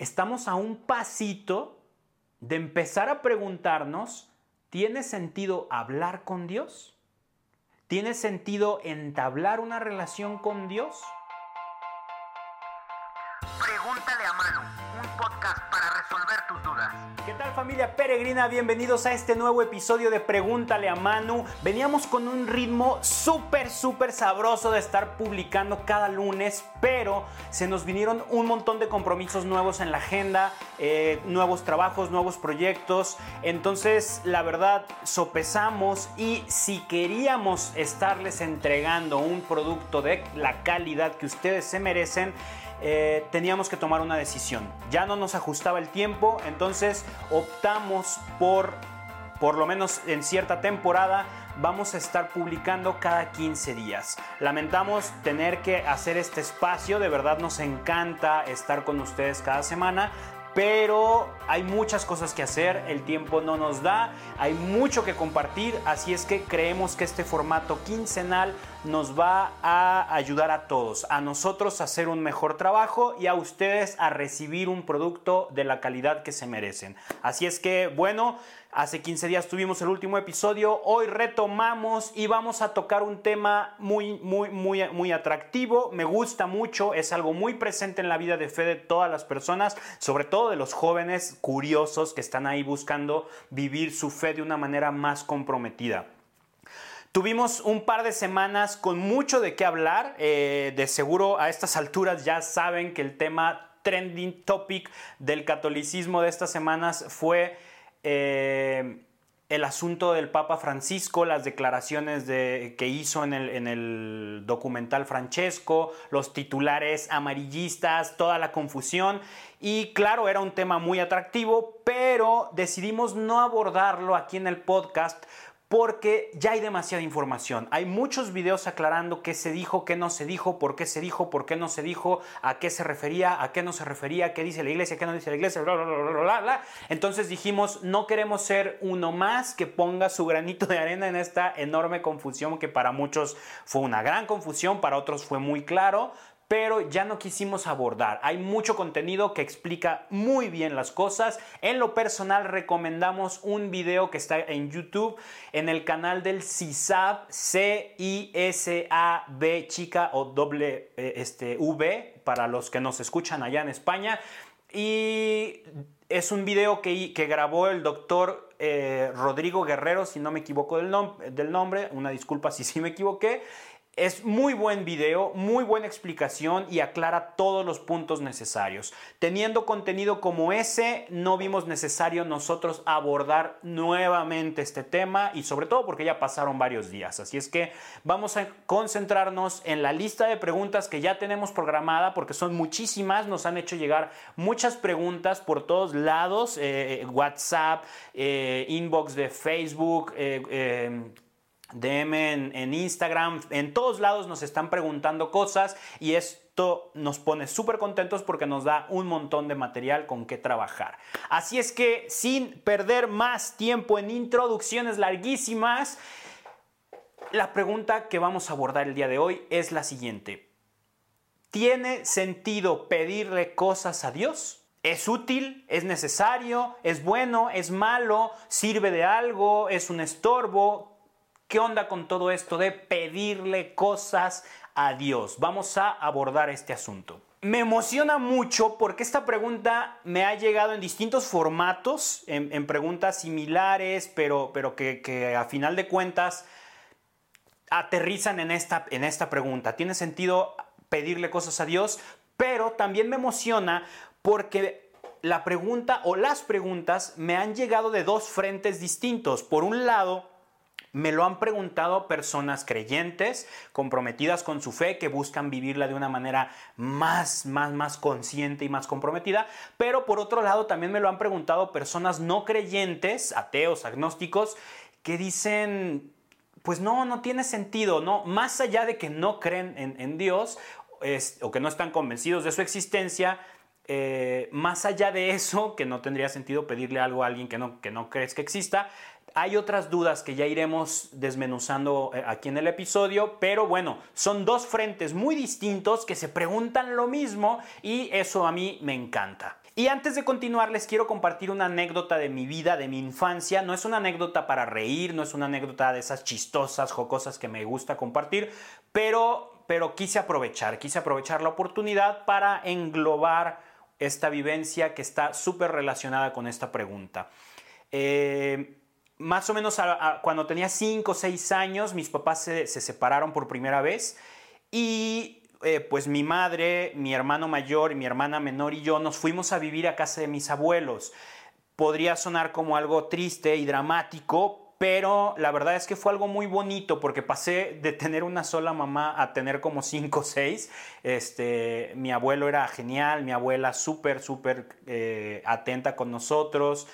estamos a un pasito de empezar a preguntarnos, ¿tiene sentido hablar con Dios? ¿Tiene sentido entablar una relación con Dios? ¿Qué tal familia peregrina? Bienvenidos a este nuevo episodio de Pregúntale a Manu. Veníamos con un ritmo súper, súper sabroso de estar publicando cada lunes, pero se nos vinieron un montón de compromisos nuevos en la agenda, eh, nuevos trabajos, nuevos proyectos. Entonces, la verdad, sopesamos y si queríamos estarles entregando un producto de la calidad que ustedes se merecen, eh, teníamos que tomar una decisión. Ya no nos ajustaba el tiempo, entonces optamos por, por lo menos en cierta temporada, vamos a estar publicando cada 15 días. Lamentamos tener que hacer este espacio, de verdad nos encanta estar con ustedes cada semana, pero hay muchas cosas que hacer, el tiempo no nos da, hay mucho que compartir, así es que creemos que este formato quincenal nos va a ayudar a todos, a nosotros a hacer un mejor trabajo y a ustedes a recibir un producto de la calidad que se merecen. Así es que, bueno, hace 15 días tuvimos el último episodio, hoy retomamos y vamos a tocar un tema muy, muy, muy, muy atractivo, me gusta mucho, es algo muy presente en la vida de fe de todas las personas, sobre todo de los jóvenes curiosos que están ahí buscando vivir su fe de una manera más comprometida. Tuvimos un par de semanas con mucho de qué hablar. Eh, de seguro a estas alturas ya saben que el tema trending topic del catolicismo de estas semanas fue eh, el asunto del Papa Francisco, las declaraciones de, que hizo en el documental Francesco, los titulares amarillistas, toda la confusión. Y claro, era un tema muy atractivo, pero decidimos no abordarlo aquí en el podcast porque ya hay demasiada información. Hay muchos videos aclarando qué se dijo, qué no se dijo, por qué se dijo, por qué no se dijo, a qué se refería, a qué no se refería, qué dice la iglesia, qué no dice la iglesia, bla, bla, bla, bla, bla. Entonces dijimos, no queremos ser uno más que ponga su granito de arena en esta enorme confusión que para muchos fue una gran confusión, para otros fue muy claro, pero ya no quisimos abordar. Hay mucho contenido que explica muy bien las cosas. En lo personal recomendamos un video que está en YouTube en el canal del CISAB, C-I-S-A-B chica o doble eh, este, V para los que nos escuchan allá en España. Y es un video que, que grabó el doctor eh, Rodrigo Guerrero, si no me equivoco del, del nombre, una disculpa si sí me equivoqué. Es muy buen video, muy buena explicación y aclara todos los puntos necesarios. Teniendo contenido como ese, no vimos necesario nosotros abordar nuevamente este tema y sobre todo porque ya pasaron varios días. Así es que vamos a concentrarnos en la lista de preguntas que ya tenemos programada porque son muchísimas. Nos han hecho llegar muchas preguntas por todos lados, eh, WhatsApp, eh, inbox de Facebook. Eh, DM en, Instagram, en todos lados nos están preguntando cosas y esto nos pone súper contentos porque nos da un montón de material con que trabajar. Así es que sin perder más tiempo en introducciones larguísimas, la pregunta que vamos a abordar el día de hoy es la siguiente. ¿Tiene sentido pedirle cosas a Dios? ¿Es útil? ¿Es necesario? ¿Es bueno? ¿Es malo? ¿Sirve de algo? ¿Es un estorbo? ¿Qué onda con todo esto de pedirle cosas a Dios? Vamos a abordar este asunto. Me emociona mucho porque esta pregunta me ha llegado en distintos formatos, en, preguntas similares, pero, pero que, a final de cuentas aterrizan en esta, en esta pregunta. ¿Tiene sentido pedirle cosas a Dios? Pero también me emociona porque la pregunta o las preguntas me han llegado de dos frentes distintos. Por un lado, me lo han preguntado personas creyentes, comprometidas con su fe, que buscan vivirla de una manera más, más, más consciente y más comprometida. Pero por otro lado, también me lo han preguntado personas no creyentes, ateos, agnósticos, que dicen, pues no, no tiene sentido, ¿no? Más allá de que no creen en, Dios o que no están convencidos de su existencia, eh, más allá de eso, que no tendría sentido pedirle algo a alguien que no, que no crees que exista, hay otras dudas que ya iremos desmenuzando eh, aquí en el episodio, pero bueno, son dos frentes muy distintos que se preguntan lo mismo y eso a mí me encanta. Y antes de continuar, les quiero compartir una anécdota de mi vida, de mi infancia. No es una anécdota para reír, no es una anécdota de esas chistosas, jocosas que me gusta compartir, pero, pero quise aprovechar, quise aprovechar la oportunidad para englobar esta vivencia que está súper relacionada con esta pregunta. Eh, más o menos cuando tenía 5 o 6 años, mis papás se, se separaron por primera vez y eh, pues mi madre, mi hermano mayor mi hermana menor y yo nos fuimos a vivir a casa de mis abuelos. Podría sonar como algo triste y dramático, pero la verdad es que fue algo muy bonito porque pasé de tener una sola mamá a tener como cinco o seis. Este, mi abuelo era genial, mi abuela súper, súper eh, atenta con nosotros.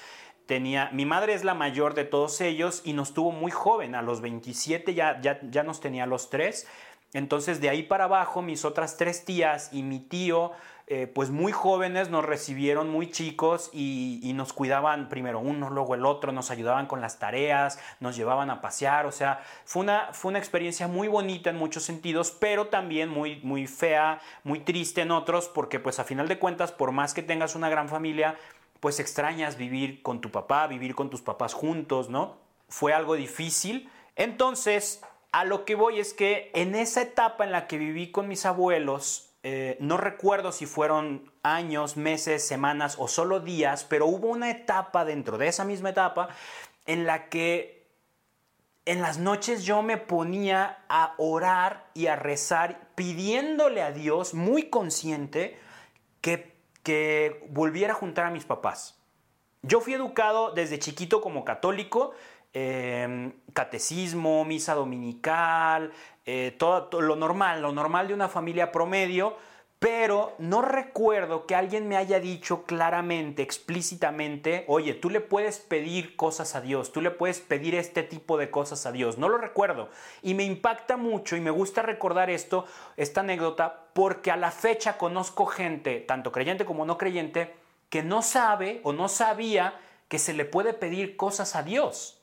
Tenía, mi madre es la mayor de todos ellos y nos tuvo muy joven, a los 27 ya, ya, ya nos tenía los tres. Entonces de ahí para abajo mis otras tres tías y mi tío, eh, pues muy jóvenes, nos recibieron muy chicos y, nos cuidaban primero uno, luego el otro, nos ayudaban con las tareas, nos llevaban a pasear, o sea, fue una, fue una experiencia muy bonita en muchos sentidos, pero también muy, muy fea, muy triste en otros, porque pues a final de cuentas, por más que tengas una gran familia, pues extrañas vivir con tu papá, vivir con tus papás juntos, ¿no? Fue algo difícil. Entonces, a lo que voy es que en esa etapa en la que viví con mis abuelos, eh, no recuerdo si fueron años, meses, semanas o solo días, pero hubo una etapa dentro de esa misma etapa en la que en las noches yo me ponía a orar y a rezar pidiéndole a Dios, muy consciente, que, que volviera a juntar a mis papás. Yo fui educado desde chiquito como católico, Em, catecismo, misa dominical, eh, todo, lo normal, lo normal de una familia promedio, pero no recuerdo que alguien me haya dicho claramente, explícitamente, oye, tú le puedes pedir cosas a Dios, tú le puedes pedir este tipo de cosas a Dios. No lo recuerdo. Y me impacta mucho y me gusta recordar esto, esta anécdota, porque a la fecha conozco gente, tanto creyente como no creyente, que no sabe o no sabía que se le puede pedir cosas a Dios.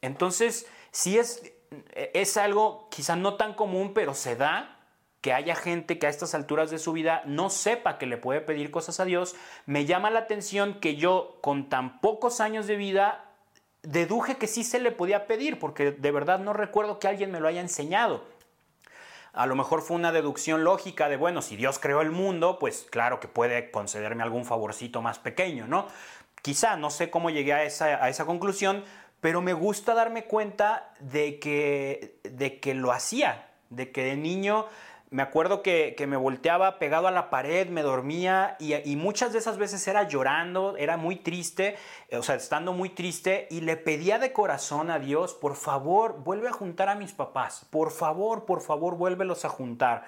Entonces, si es, es algo quizá no tan común, pero se da que haya gente que a estas alturas de su vida no sepa que le puede pedir cosas a Dios, me llama la atención que yo con tan pocos años de vida deduje que sí se le podía pedir, porque de verdad no recuerdo que alguien me lo haya enseñado. A lo mejor fue una deducción lógica de, bueno, si Dios creó el mundo, pues claro que puede concederme algún favorcito más pequeño, ¿no? Quizá, no sé cómo llegué a esa, a esa conclusión, pero me gusta darme cuenta de que, de que lo hacía, de que de niño me acuerdo que, me volteaba pegado a la pared, me dormía y, y, muchas de esas veces era llorando, era muy triste, o sea, estando muy triste y le pedía de corazón a Dios, por favor, vuelve a juntar a mis papás, por favor, por favor, vuélvelos a juntar.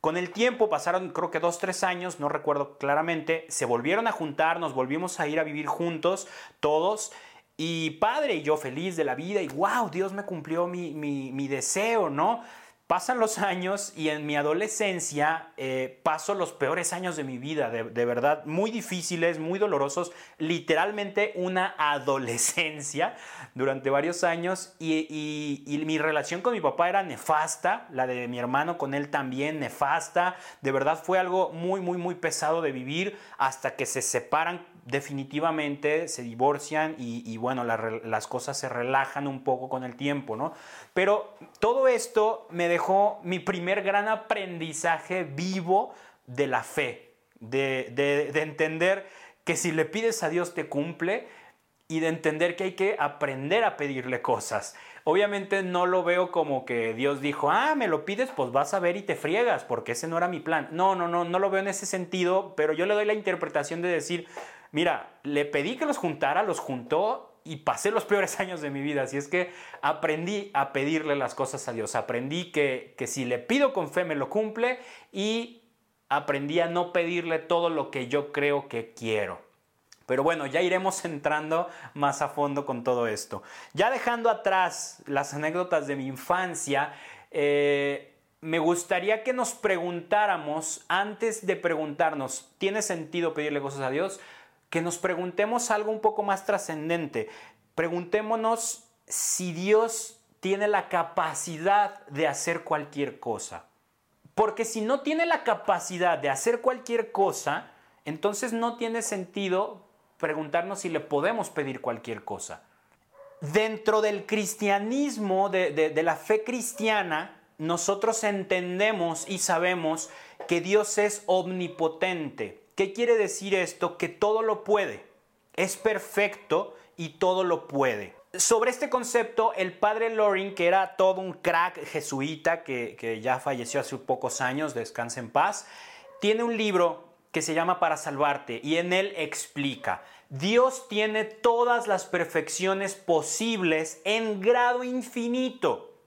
Con el tiempo pasaron creo que dos, tres años, no recuerdo claramente, se volvieron a juntar, nos volvimos a ir a vivir juntos, todos, y padre, y yo feliz de la vida, y wow, Dios me cumplió mi, mi, deseo, ¿no? Pasan los años y en mi adolescencia eh, paso los peores años de mi vida, de, verdad, muy difíciles, muy dolorosos, literalmente una adolescencia durante varios años y, y, mi relación con mi papá era nefasta, la de mi hermano con él también nefasta, de verdad fue algo muy, muy, muy pesado de vivir hasta que se separan definitivamente se divorcian y, bueno, las cosas se relajan un poco con el tiempo, ¿no? Pero todo esto me dejó mi primer gran aprendizaje vivo de la fe, de, de entender que si le pides a Dios te cumple y de entender que hay que aprender a pedirle cosas. Obviamente no lo veo como que Dios dijo, ah, me lo pides, pues vas a ver y te friegas, porque ese no era mi plan. No, no, no, no lo veo en ese sentido, pero yo le doy la interpretación de decir, Mira, le pedí que los juntara, los juntó y pasé los peores años de mi vida. Así es que aprendí a pedirle las cosas a Dios. Aprendí que, que si le pido con fe me lo cumple y aprendí a no pedirle todo lo que yo creo que quiero. Pero bueno, ya iremos entrando más a fondo con todo esto. Ya dejando atrás las anécdotas de mi infancia, eh, me gustaría que nos preguntáramos, antes de preguntarnos, ¿tiene sentido pedirle cosas a Dios? Que nos preguntemos algo un poco más trascendente. Preguntémonos si Dios tiene la capacidad de hacer cualquier cosa. Porque si no tiene la capacidad de hacer cualquier cosa, entonces no tiene sentido preguntarnos si le podemos pedir cualquier cosa. Dentro del cristianismo, de, la fe cristiana, nosotros entendemos y sabemos que Dios es omnipotente. ¿Qué quiere decir esto? Que todo lo puede. Es perfecto y todo lo puede. Sobre este concepto, el padre Loring, que era todo un crack jesuita que, que ya falleció hace pocos años, descansa en paz, tiene un libro que se llama Para Salvarte y en él explica, Dios tiene todas las perfecciones posibles en grado infinito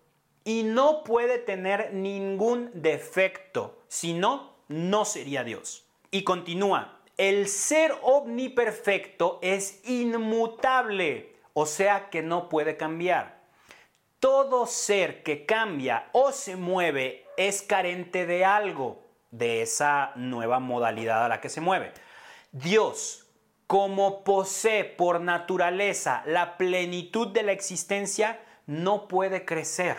y no puede tener ningún defecto, si no, no sería Dios. Y continúa, el ser omniperfecto es inmutable, o sea que no puede cambiar. Todo ser que cambia o se mueve es carente de algo de esa nueva modalidad a la que se mueve. Dios, como posee por naturaleza la plenitud de la existencia, no puede crecer.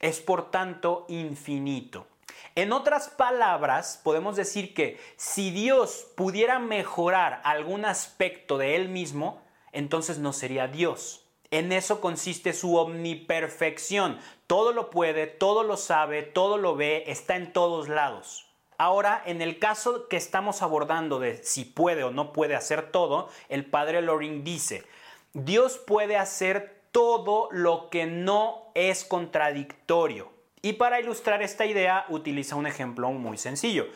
Es por tanto infinito. En otras palabras, podemos decir que si Dios pudiera mejorar algún aspecto de Él mismo, entonces no sería Dios. En eso consiste su omniperfección. Todo lo puede, todo lo sabe, todo lo ve, está en todos lados. Ahora, en el caso que estamos abordando de si puede o no puede hacer todo, el padre Loring dice, Dios puede hacer todo lo que no es contradictorio. Y para ilustrar esta idea utiliza un ejemplo muy sencillo.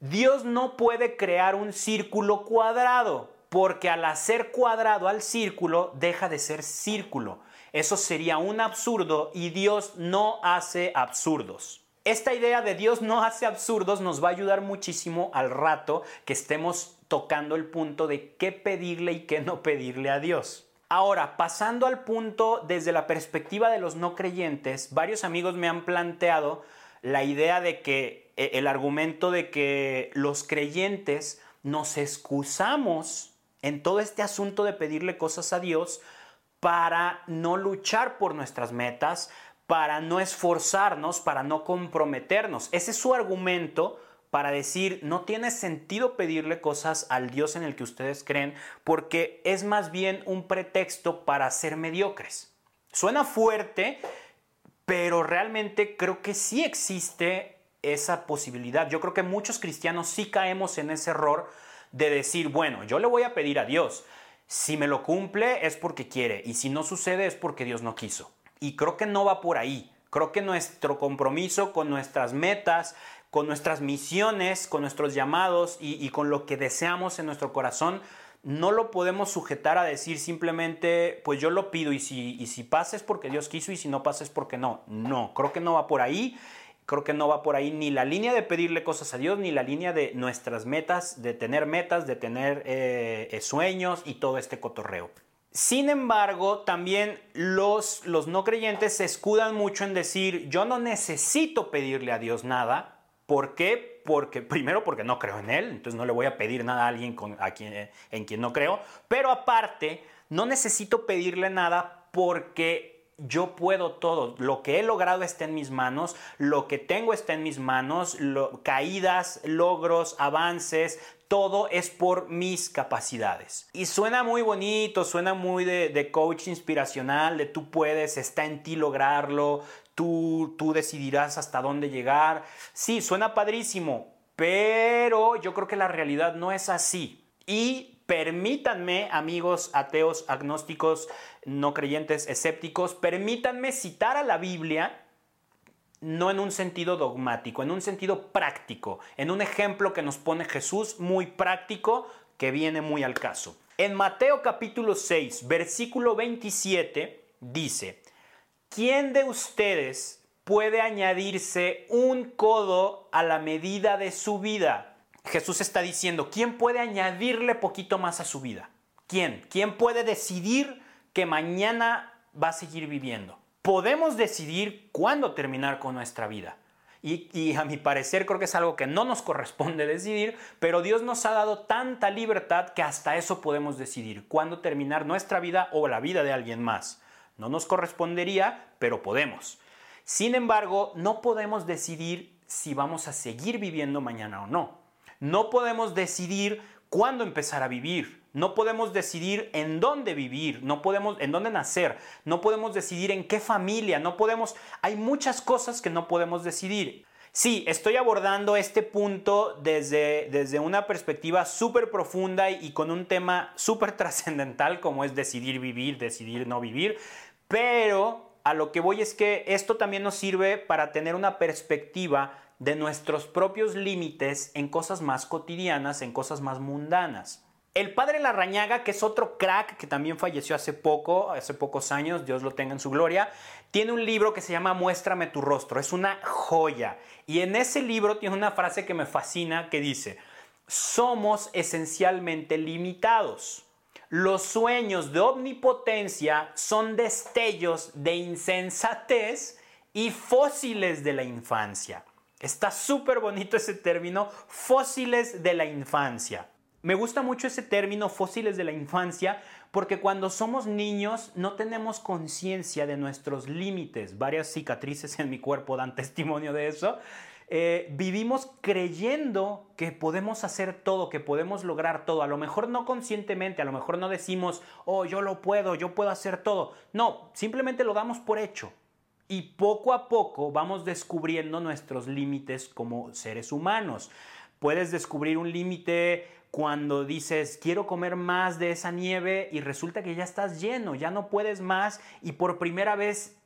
Dios no puede crear un círculo cuadrado, porque al hacer cuadrado al círculo deja de ser círculo. Eso sería un absurdo y Dios no hace absurdos. Esta idea de Dios no hace absurdos nos va a ayudar muchísimo al rato que estemos tocando el punto de qué pedirle y qué no pedirle a Dios. Ahora, pasando al punto desde la perspectiva de los no creyentes, varios amigos me han planteado la idea de que e, el argumento de que los creyentes nos excusamos en todo este asunto de pedirle cosas a Dios para no luchar por nuestras metas, para no esforzarnos, para no comprometernos. Ese es su argumento para decir, no tiene sentido pedirle cosas al Dios en el que ustedes creen, porque es más bien un pretexto para ser mediocres. Suena fuerte, pero realmente creo que sí existe esa posibilidad. Yo creo que muchos cristianos sí caemos en ese error de decir, bueno, yo le voy a pedir a Dios. Si me lo cumple es porque quiere y si no sucede es porque Dios no quiso. Y creo que no va por ahí. Creo que nuestro compromiso con nuestras metas, con nuestras misiones, con nuestros llamados y, con lo que deseamos en nuestro corazón, no lo podemos sujetar a decir simplemente, pues yo lo pido y si, y si pasa es porque Dios quiso y si no pasa es porque no. No, creo que no va por ahí. Creo que no va por ahí ni la línea de pedirle cosas a Dios, ni la línea de nuestras metas, de tener metas, de tener eh, eh, sueños y todo este cotorreo. Sin embargo, también los, los no creyentes se escudan mucho en decir, yo no necesito pedirle a Dios nada. ¿Por qué? Porque primero porque no creo en Él, entonces no le voy a pedir nada a alguien con, a quien, en quien no creo. Pero aparte, no necesito pedirle nada porque yo puedo todo. Lo que he logrado está en mis manos, lo que tengo está en mis manos, caídas, logros, avances, todo es por mis capacidades. Y suena muy bonito, suena muy de, coach inspiracional, de tú puedes, está en ti lograrlo, tú, tú decidirás hasta dónde llegar. Sí, suena padrísimo, pero yo creo que la realidad no es así. Y permítanme, amigos ateos, agnósticos, no creyentes, escépticos, permítanme citar a la Biblia no en un sentido dogmático, en un sentido práctico, en un ejemplo que nos pone Jesús muy práctico que viene muy al caso. En Mateo capítulo 6, versículo 27 dice, ¿quién de ustedes puede añadirse un codo a la medida de su vida? Jesús está diciendo, ¿quién puede añadirle poquito más a su vida? ¿Quién? ¿Quién puede decidir que mañana va a seguir viviendo? Podemos decidir cuándo terminar con nuestra vida. Y, a mi parecer creo que es algo que no nos corresponde decidir, pero Dios nos ha dado tanta libertad que hasta eso podemos decidir, cuándo terminar nuestra vida o la vida de alguien más. No nos correspondería, pero podemos. Sin embargo, no podemos decidir si vamos a seguir viviendo mañana o no. No podemos decidir cuándo empezar a vivir. No podemos decidir en dónde vivir, no podemos en dónde nacer, no podemos decidir en qué familia, no podemos, hay muchas cosas que no podemos decidir. Sí, estoy abordando este punto desde, desde una perspectiva súper profunda y, y con un tema súper trascendental como es decidir vivir, decidir no vivir, pero a lo que voy es que esto también nos sirve para tener una perspectiva de nuestros propios límites en cosas más cotidianas, en cosas más mundanas. El padre Larrañaga, que es otro crack que también falleció hace poco, hace pocos años, Dios lo tenga en su gloria, tiene un libro que se llama Muéstrame tu rostro. Es una joya. Y en ese libro tiene una frase que me fascina que dice, somos esencialmente limitados. Los sueños de omnipotencia son destellos de insensatez y fósiles de la infancia. Está súper bonito ese término, fósiles de la infancia. Me gusta mucho ese término, fósiles de la infancia, porque cuando somos niños no tenemos conciencia de nuestros límites. Varias cicatrices en mi cuerpo dan testimonio de eso. Eh, vivimos creyendo que podemos hacer todo, que podemos lograr todo. A lo mejor no conscientemente, a lo mejor no decimos, oh, yo lo puedo, yo puedo hacer todo. No, simplemente lo damos por hecho. Y poco a poco vamos descubriendo nuestros límites como seres humanos. Puedes descubrir un límite cuando dices, quiero comer más de esa nieve y resulta que ya estás lleno, ya no puedes más y por primera vez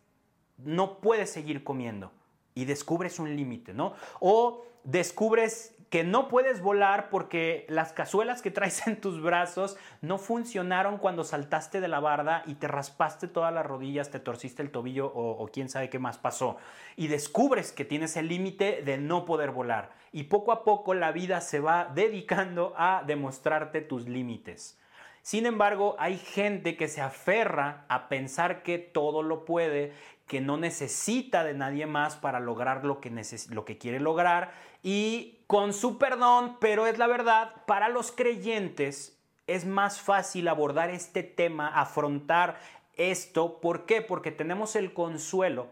no puedes seguir comiendo y descubres un límite, ¿no? O descubres que no puedes volar porque las cazuelas que traes en tus brazos no funcionaron cuando saltaste de la barda y te raspaste todas las rodillas, te torciste el tobillo o, quién sabe qué más pasó. Y descubres que tienes el límite de no poder volar. Y poco a poco la vida se va dedicando a demostrarte tus límites. Sin embargo, hay gente que se aferra a pensar que todo lo puede, que no necesita de nadie más para lograr lo que, lo que quiere lograr y con su perdón, pero es la verdad, para los creyentes es más fácil abordar este tema, afrontar esto. ¿Por qué? Porque tenemos el consuelo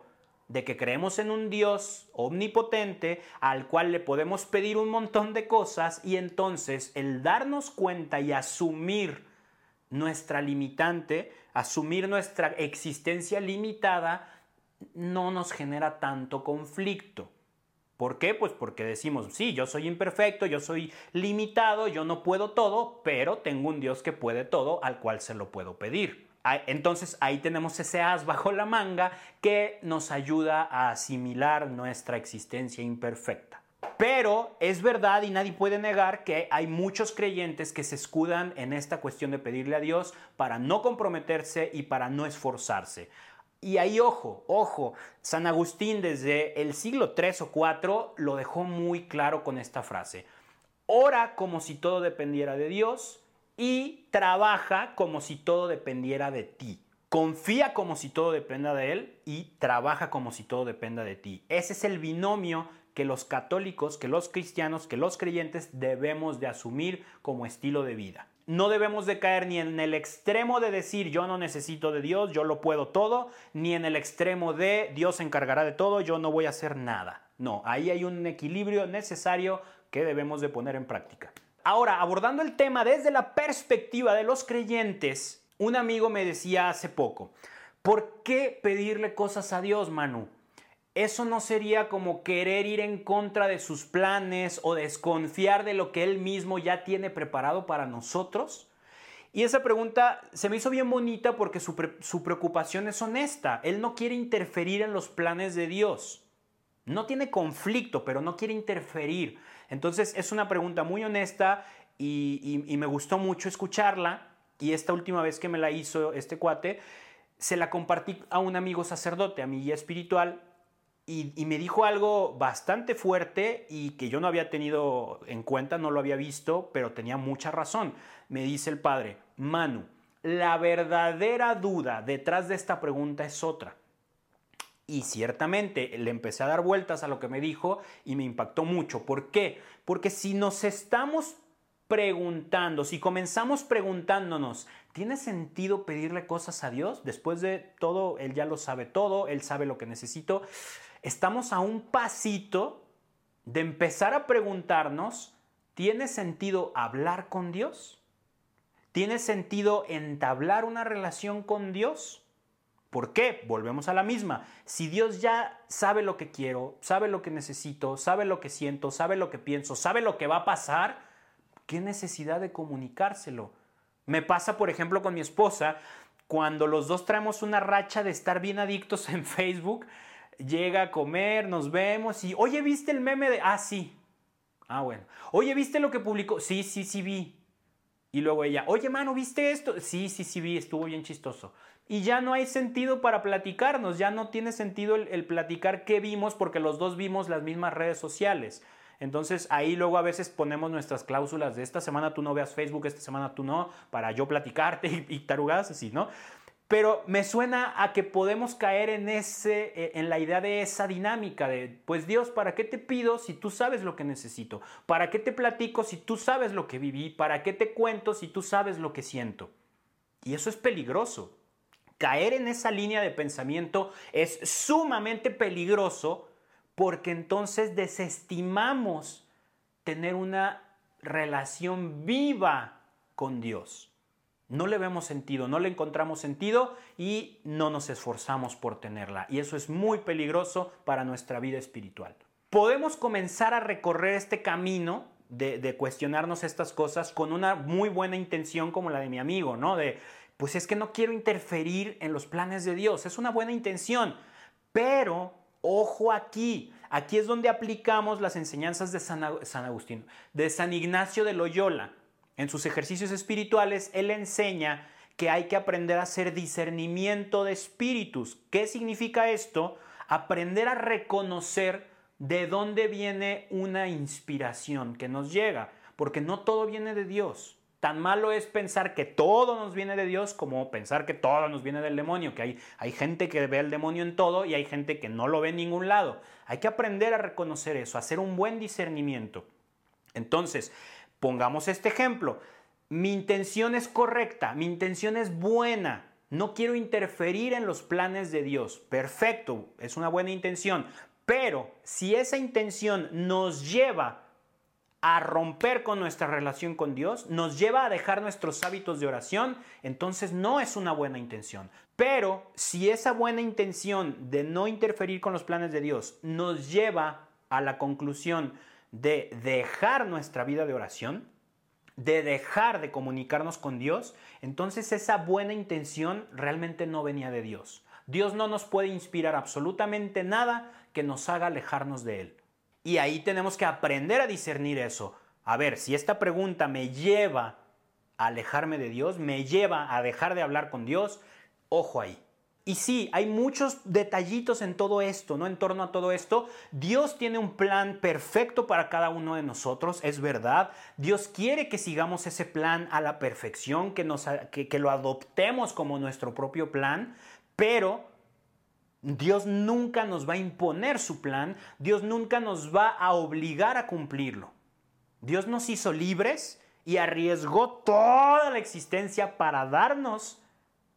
de que creemos en un Dios omnipotente al cual le podemos pedir un montón de cosas y entonces el darnos cuenta y asumir nuestra limitante, asumir nuestra existencia limitada, no nos genera tanto conflicto. ¿Por qué? Pues porque decimos, sí, yo soy imperfecto, yo soy limitado, yo no puedo todo, pero tengo un Dios que puede todo al cual se lo puedo pedir. Entonces ahí tenemos ese as bajo la manga que nos ayuda a asimilar nuestra existencia imperfecta. Pero es verdad y nadie puede negar que hay muchos creyentes que se escudan en esta cuestión de pedirle a Dios para no comprometerse y para no esforzarse. Y ahí, ojo, ojo, San Agustín desde el siglo 3 o 4 lo dejó muy claro con esta frase. Ora como si todo dependiera de Dios y trabaja como si todo dependiera de ti. Confía como si todo dependa de Él y trabaja como si todo dependa de ti. Ese es el binomio que los católicos, que los cristianos, que los creyentes debemos de asumir como estilo de vida no debemos de caer ni en el extremo de decir yo no necesito de Dios, yo lo puedo todo, ni en el extremo de Dios se encargará de todo, yo no voy a hacer nada. No, ahí hay un equilibrio necesario que debemos de poner en práctica. Ahora, abordando el tema desde la perspectiva de los creyentes, un amigo me decía hace poco, ¿por qué pedirle cosas a Dios, Manu? ¿Eso no sería como querer ir en contra de sus planes o desconfiar de lo que Él mismo ya tiene preparado para nosotros? Y esa pregunta se me hizo bien bonita porque su, preocupación es honesta. Él no quiere interferir en los planes de Dios. No tiene conflicto, pero no quiere interferir. Entonces es una pregunta muy honesta y, y me gustó mucho escucharla. Y esta última vez que me la hizo este cuate, se la compartí a un amigo sacerdote, a mi guía espiritual, y, me dijo algo bastante fuerte y que yo no había tenido en cuenta, no lo había visto, pero tenía mucha razón. Me dice el padre, Manu, la verdadera duda detrás de esta pregunta es otra. Y ciertamente le empecé a dar vueltas a lo que me dijo y me impactó mucho. ¿Por qué? Porque si nos estamos preguntando, si comenzamos preguntándonos, ¿tiene sentido pedirle cosas a Dios? Después de todo, Él ya lo sabe todo, Él sabe lo que necesito estamos a un pasito de empezar a preguntarnos, ¿tiene sentido hablar con Dios? ¿Tiene sentido entablar una relación con Dios? ¿Por qué? Volvemos a la misma. Si Dios ya sabe lo que quiero, sabe lo que necesito, sabe lo que siento, sabe lo que pienso, sabe lo que va a pasar, ¿qué necesidad de comunicárselo? Me pasa, por ejemplo, con mi esposa, cuando los dos traemos una racha de estar bien adictos en Facebook, llega a comer, nos vemos y, oye, ¿viste el meme de... Ah, sí. Ah, bueno. Oye, ¿viste lo que publicó? Sí, sí, sí vi. Y luego ella, oye, mano, ¿viste esto? Sí, sí, sí vi, estuvo bien chistoso. Y ya no hay sentido para platicarnos, ya no tiene sentido el, platicar qué vimos porque los dos vimos las mismas redes sociales. Entonces ahí luego a veces ponemos nuestras cláusulas de esta semana tú no veas Facebook, esta semana tú no, para yo platicarte y, tarugadas así, ¿no? Pero me suena a que podemos caer en, ese, eh, en la idea de esa dinámica de, pues Dios, ¿para qué te pido si tú sabes lo que necesito? ¿Para qué te platico si tú sabes lo que viví? ¿Para qué te cuento si tú sabes lo que siento? Y eso es peligroso. Caer en esa línea de pensamiento es sumamente peligroso porque entonces desestimamos tener una relación viva con Dios. No le vemos sentido, no le encontramos sentido y no nos esforzamos por tenerla. Y eso es muy peligroso para nuestra vida espiritual. Podemos comenzar a recorrer este camino de, cuestionarnos estas cosas con una muy buena intención como la de mi amigo, ¿no? De, pues es que no quiero interferir en los planes de Dios. Es una buena intención, pero Ojo aquí, aquí es donde aplicamos las enseñanzas de San, Agustín, de San Ignacio de Loyola. En sus ejercicios espirituales, él enseña que hay que aprender a hacer discernimiento de espíritus. ¿Qué significa esto? Aprender a reconocer de dónde viene una inspiración que nos llega, porque no todo viene de Dios. Tan malo es pensar que todo nos viene de Dios como pensar que todo nos viene del demonio, que hay, hay gente que ve el demonio en todo y hay gente que no lo ve en ningún lado. Hay que aprender a reconocer eso, hacer un buen discernimiento. Entonces, pongamos este ejemplo. Mi intención es correcta, mi intención es buena, no quiero interferir en los planes de Dios. Perfecto, es una buena intención. Pero si esa intención nos lleva a romper con nuestra relación con Dios, nos lleva a dejar nuestros hábitos de oración, entonces no es una buena intención. Pero si esa buena intención de no interferir con los planes de Dios nos lleva a la conclusión de dejar nuestra vida de oración, de dejar de comunicarnos con Dios, entonces esa buena intención realmente no venía de Dios. Dios no nos puede inspirar absolutamente nada que nos haga alejarnos de Él. Y ahí tenemos que aprender a discernir eso. A ver, si esta pregunta me lleva a alejarme de Dios, me lleva a dejar de hablar con Dios, ojo ahí. Y sí, hay muchos detallitos en todo esto, ¿no? En torno a todo esto. Dios tiene un plan perfecto para cada uno de nosotros, es verdad. Dios quiere que sigamos ese plan a la perfección, que, nos, que, que lo adoptemos como nuestro propio plan, pero Dios nunca nos va a imponer su plan, Dios nunca nos va a obligar a cumplirlo. Dios nos hizo libres y arriesgó toda la existencia para darnos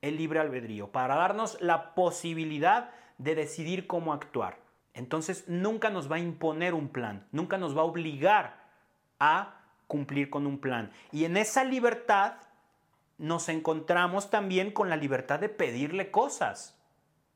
el libre albedrío, para darnos la posibilidad de decidir cómo actuar. Entonces nunca nos va a imponer un plan, nunca nos va a obligar a cumplir con un plan. Y en esa libertad nos encontramos también con la libertad de pedirle cosas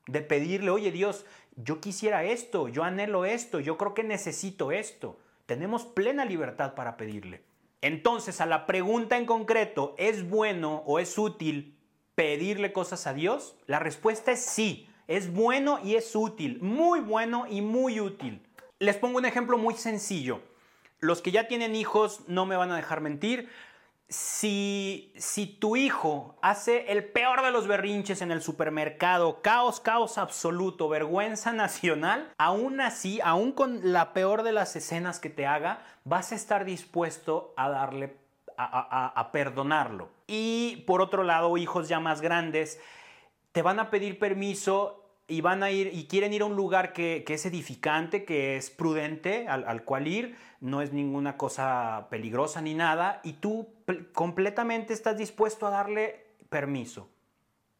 de pedirle, oye Dios, yo quisiera esto, yo anhelo esto, yo creo que necesito esto. Tenemos plena libertad para pedirle. Entonces, a la pregunta en concreto, ¿es bueno o es útil pedirle cosas a Dios? La respuesta es sí, es bueno y es útil, muy bueno y muy útil. Les pongo un ejemplo muy sencillo. Los que ya tienen hijos no me van a dejar mentir si, si tu hijo hace el peor de los berrinches en el supermercado, caos, caos absoluto, vergüenza nacional, aún así, aún con la peor de las escenas que te haga, vas a estar dispuesto a darle, a, perdonarlo. Y por otro lado, hijos ya más grandes, te van a pedir permiso y van a ir y quieren ir a un lugar que, es edificante, que es prudente al, al, cual ir, no es ninguna cosa peligrosa ni nada, y tú completamente estás dispuesto a darle permiso.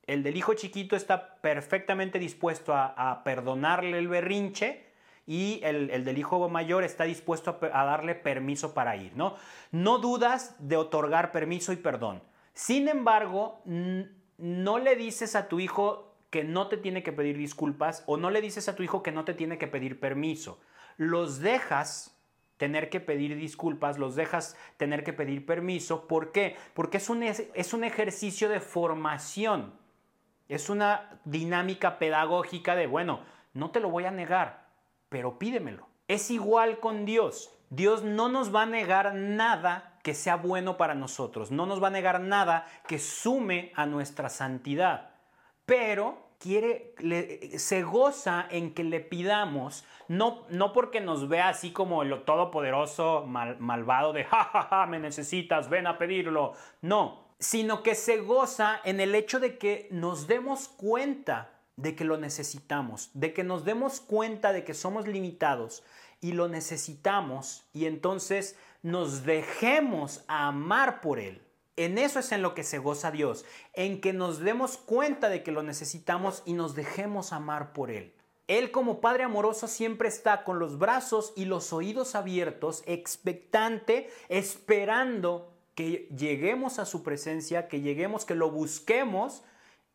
El del hijo chiquito está perfectamente dispuesto a, a perdonarle el berrinche y el, del hijo mayor está dispuesto a, a, darle permiso para ir, ¿no? No dudas de otorgar permiso y perdón. Sin embargo, no le dices a tu hijo que no te tiene que pedir disculpas o no le dices a tu hijo que no te tiene que pedir permiso. Los dejas tener que pedir disculpas, los dejas tener que pedir permiso. ¿Por qué? Porque es un, es un ejercicio de formación. Es una dinámica pedagógica de, bueno, no te lo voy a negar, pero pídemelo. Es igual con Dios. Dios no nos va a negar nada que sea bueno para nosotros. No nos va a negar nada que sume a nuestra santidad. Pero quiere, se goza en que le pidamos, no, no porque nos vea así como el todopoderoso malvado de, ja, ja, ja, me necesitas, ven a pedirlo. No, sino que se goza en el hecho de que nos demos cuenta de que lo necesitamos, de que nos demos cuenta de que somos limitados y lo necesitamos y entonces nos dejemos amar por Él. En eso es en lo que se goza Dios, en que nos demos cuenta de que lo necesitamos y nos dejemos amar por Él. Él como Padre amoroso siempre está con los brazos y los oídos abiertos, expectante, esperando que lleguemos a su presencia, que lleguemos, que lo busquemos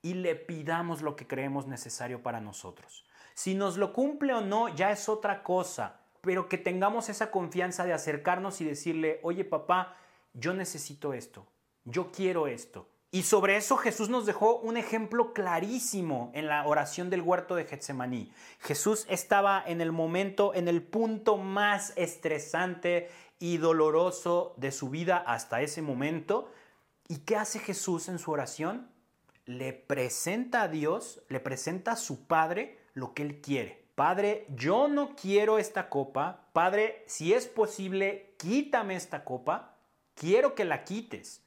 y le pidamos lo que creemos necesario para nosotros. Si nos lo cumple o no, ya es otra cosa, pero que tengamos esa confianza de acercarnos y decirle, oye papá, yo necesito esto, yo quiero esto. Y sobre eso Jesús nos dejó un ejemplo clarísimo en la oración del huerto de Getsemaní. Jesús estaba en el momento, en el punto más estresante y doloroso de su vida hasta ese momento. ¿Y qué hace Jesús en su oración? Le presenta a Dios, le presenta a su Padre lo que él quiere. Padre, yo no quiero esta copa. Padre, si es posible, quítame esta copa. Quiero que la quites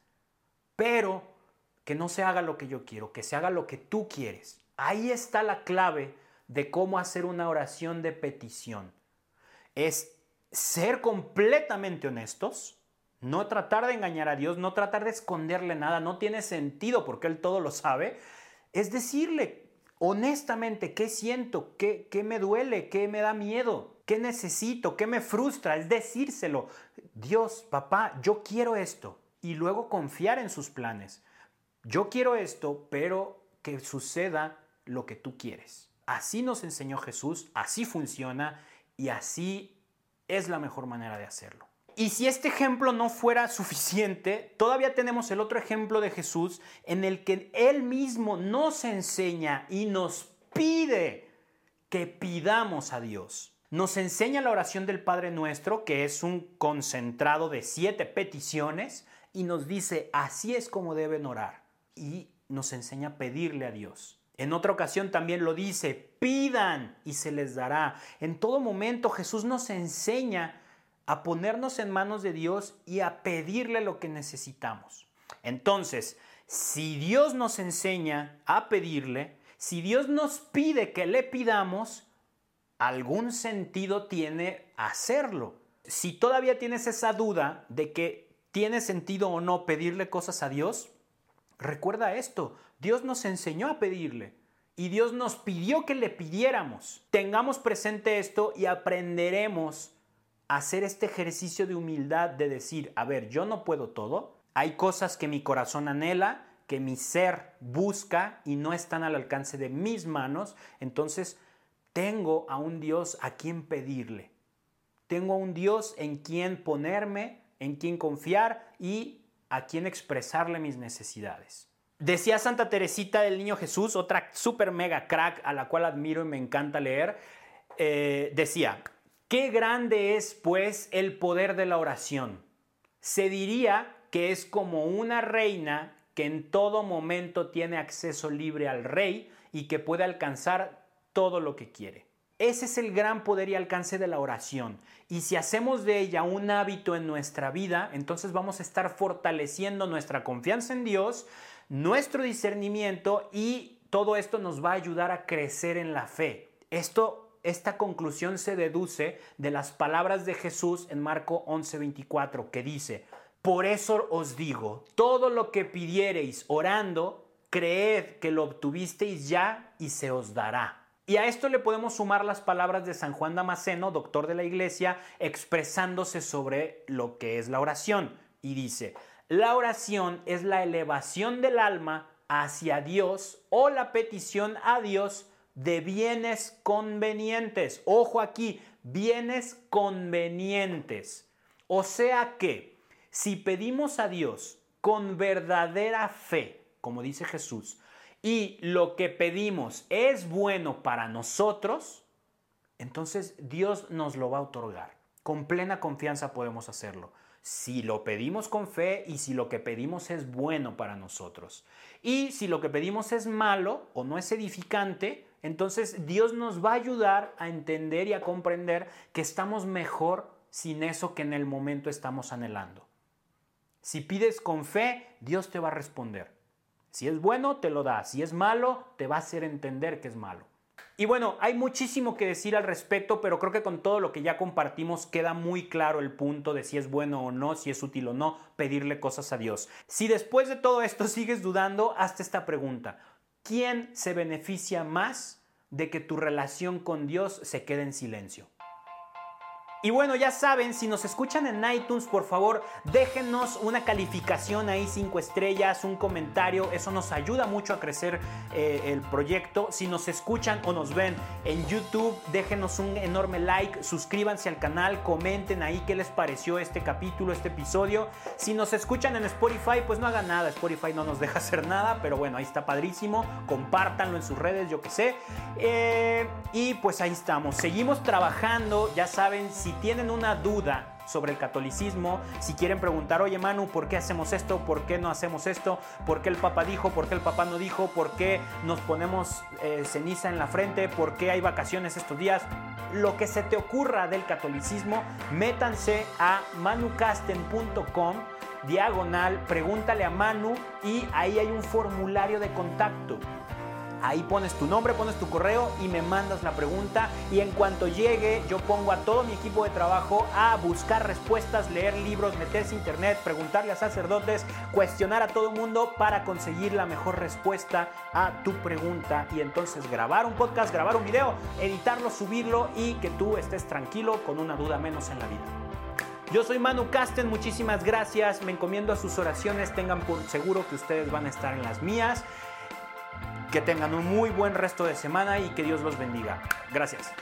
pero que no se haga lo que yo quiero, que se haga lo que tú quieres. Ahí está la clave de cómo hacer una oración de petición. Es ser completamente honestos, no tratar de engañar a Dios, no tratar de esconderle nada, no tiene sentido porque Él todo lo sabe. Es decirle honestamente qué siento, qué, qué me duele, qué me da miedo, qué necesito, qué me frustra. Es decírselo. Dios, papá, yo quiero esto y luego confiar en sus planes. Yo quiero esto, pero que suceda lo que tú quieres. Así nos enseñó Jesús, así funciona y así es la mejor manera de hacerlo. Y si este ejemplo no fuera suficiente, todavía tenemos el otro ejemplo de Jesús en el que Él mismo nos enseña y nos pide que pidamos a Dios. Nos enseña la oración del Padre Nuestro, que es un concentrado de siete peticiones, y nos dice, así es como deben orar. Y nos enseña a pedirle a Dios. En otra ocasión también lo dice, pidan y se les dará. En todo momento Jesús nos enseña a ponernos en manos de Dios y a pedirle lo que necesitamos. Entonces, si Dios nos enseña a pedirle, si Dios nos pide que le pidamos, algún sentido tiene hacerlo. Si todavía tienes esa duda de que ¿Tiene sentido o no pedirle cosas a Dios? Recuerda esto, Dios nos enseñó a pedirle y Dios nos pidió que le pidiéramos. Tengamos presente esto y aprenderemos hacer este ejercicio de humildad de decir, a ver, yo no puedo todo, hay cosas que mi corazón anhela, que mi ser busca y no están al alcance de mis manos, entonces tengo a un Dios a quien pedirle. Tengo a un Dios en quien ponerme en quién confiar y a quién expresarle mis necesidades. Decía Santa Teresita del Niño Jesús, otra super mega crack a la cual admiro y me encanta leer, eh, decía, qué grande es pues el poder de la oración. Se diría que es como una reina que en todo momento tiene acceso libre al rey y que puede alcanzar todo lo que quiere. Ese es el gran poder y alcance de la oración. Y si hacemos de ella un hábito en nuestra vida, entonces vamos a estar fortaleciendo nuestra confianza en Dios, nuestro discernimiento y todo esto nos va a ayudar a crecer en la fe. Esto, esta conclusión se deduce de las palabras de Jesús en Marco 11:24 que dice, por eso os digo, todo lo que pidiereis orando, creed que lo obtuvisteis ya y se os dará. Y a esto le podemos sumar las palabras de San Juan Damasceno, doctor de la iglesia, expresándose sobre lo que es la oración. Y dice, la oración es la elevación del alma hacia Dios o la petición a Dios de bienes convenientes. Ojo aquí, bienes convenientes. O sea que si pedimos a Dios con verdadera fe, como dice Jesús, y lo que pedimos es bueno para nosotros, entonces Dios nos lo va a otorgar. Con plena confianza podemos hacerlo. Si lo pedimos con fe y si lo que pedimos es bueno para nosotros. Y si lo que pedimos es malo o no es edificante, entonces Dios nos va a ayudar a entender y a comprender que estamos mejor sin eso que en el momento estamos anhelando. Si pides con fe, Dios te va a responder. Si es bueno, te lo da. Si es malo, te va a hacer entender que es malo. Y bueno, hay muchísimo que decir al respecto, pero creo que con todo lo que ya compartimos queda muy claro el punto de si es bueno o no, si es útil o no pedirle cosas a Dios. Si después de todo esto sigues dudando, hazte esta pregunta. ¿Quién se beneficia más de que tu relación con Dios se quede en silencio? Y bueno, ya saben, si nos escuchan en iTunes, por favor, déjenos una calificación ahí, cinco estrellas, un comentario. Eso nos ayuda mucho a crecer eh, el proyecto. Si nos escuchan o nos ven en YouTube, déjenos un enorme like, suscríbanse al canal, comenten ahí qué les pareció este capítulo, este episodio. Si nos escuchan en Spotify, pues no hagan nada. Spotify no nos deja hacer nada, pero bueno, ahí está padrísimo. Compártanlo en sus redes, yo qué sé. Eh, y pues ahí estamos. Seguimos trabajando, ya saben, si tienen una duda sobre el catolicismo, si quieren preguntar, oye Manu, ¿por qué hacemos esto? ¿Por qué no hacemos esto? ¿Por qué el Papa dijo? ¿Por qué el Papa no dijo? ¿Por qué nos ponemos eh, ceniza en la frente? ¿Por qué hay vacaciones estos días? Lo que se te ocurra del catolicismo, métanse a manucasten.com diagonal, pregúntale a Manu y ahí hay un formulario de contacto. Ahí pones tu nombre, pones tu correo y me mandas la pregunta. Y en cuanto llegue, yo pongo a todo mi equipo de trabajo a buscar respuestas, leer libros, meterse a internet, preguntarle a sacerdotes, cuestionar a todo el mundo para conseguir la mejor respuesta a tu pregunta. Y entonces grabar un podcast, grabar un video, editarlo, subirlo y que tú estés tranquilo con una duda menos en la vida. Yo soy Manu Casten, muchísimas gracias. Me encomiendo a sus oraciones. Tengan por seguro que ustedes van a estar en las mías. Que tengan un muy buen resto de semana y que Dios los bendiga. Gracias.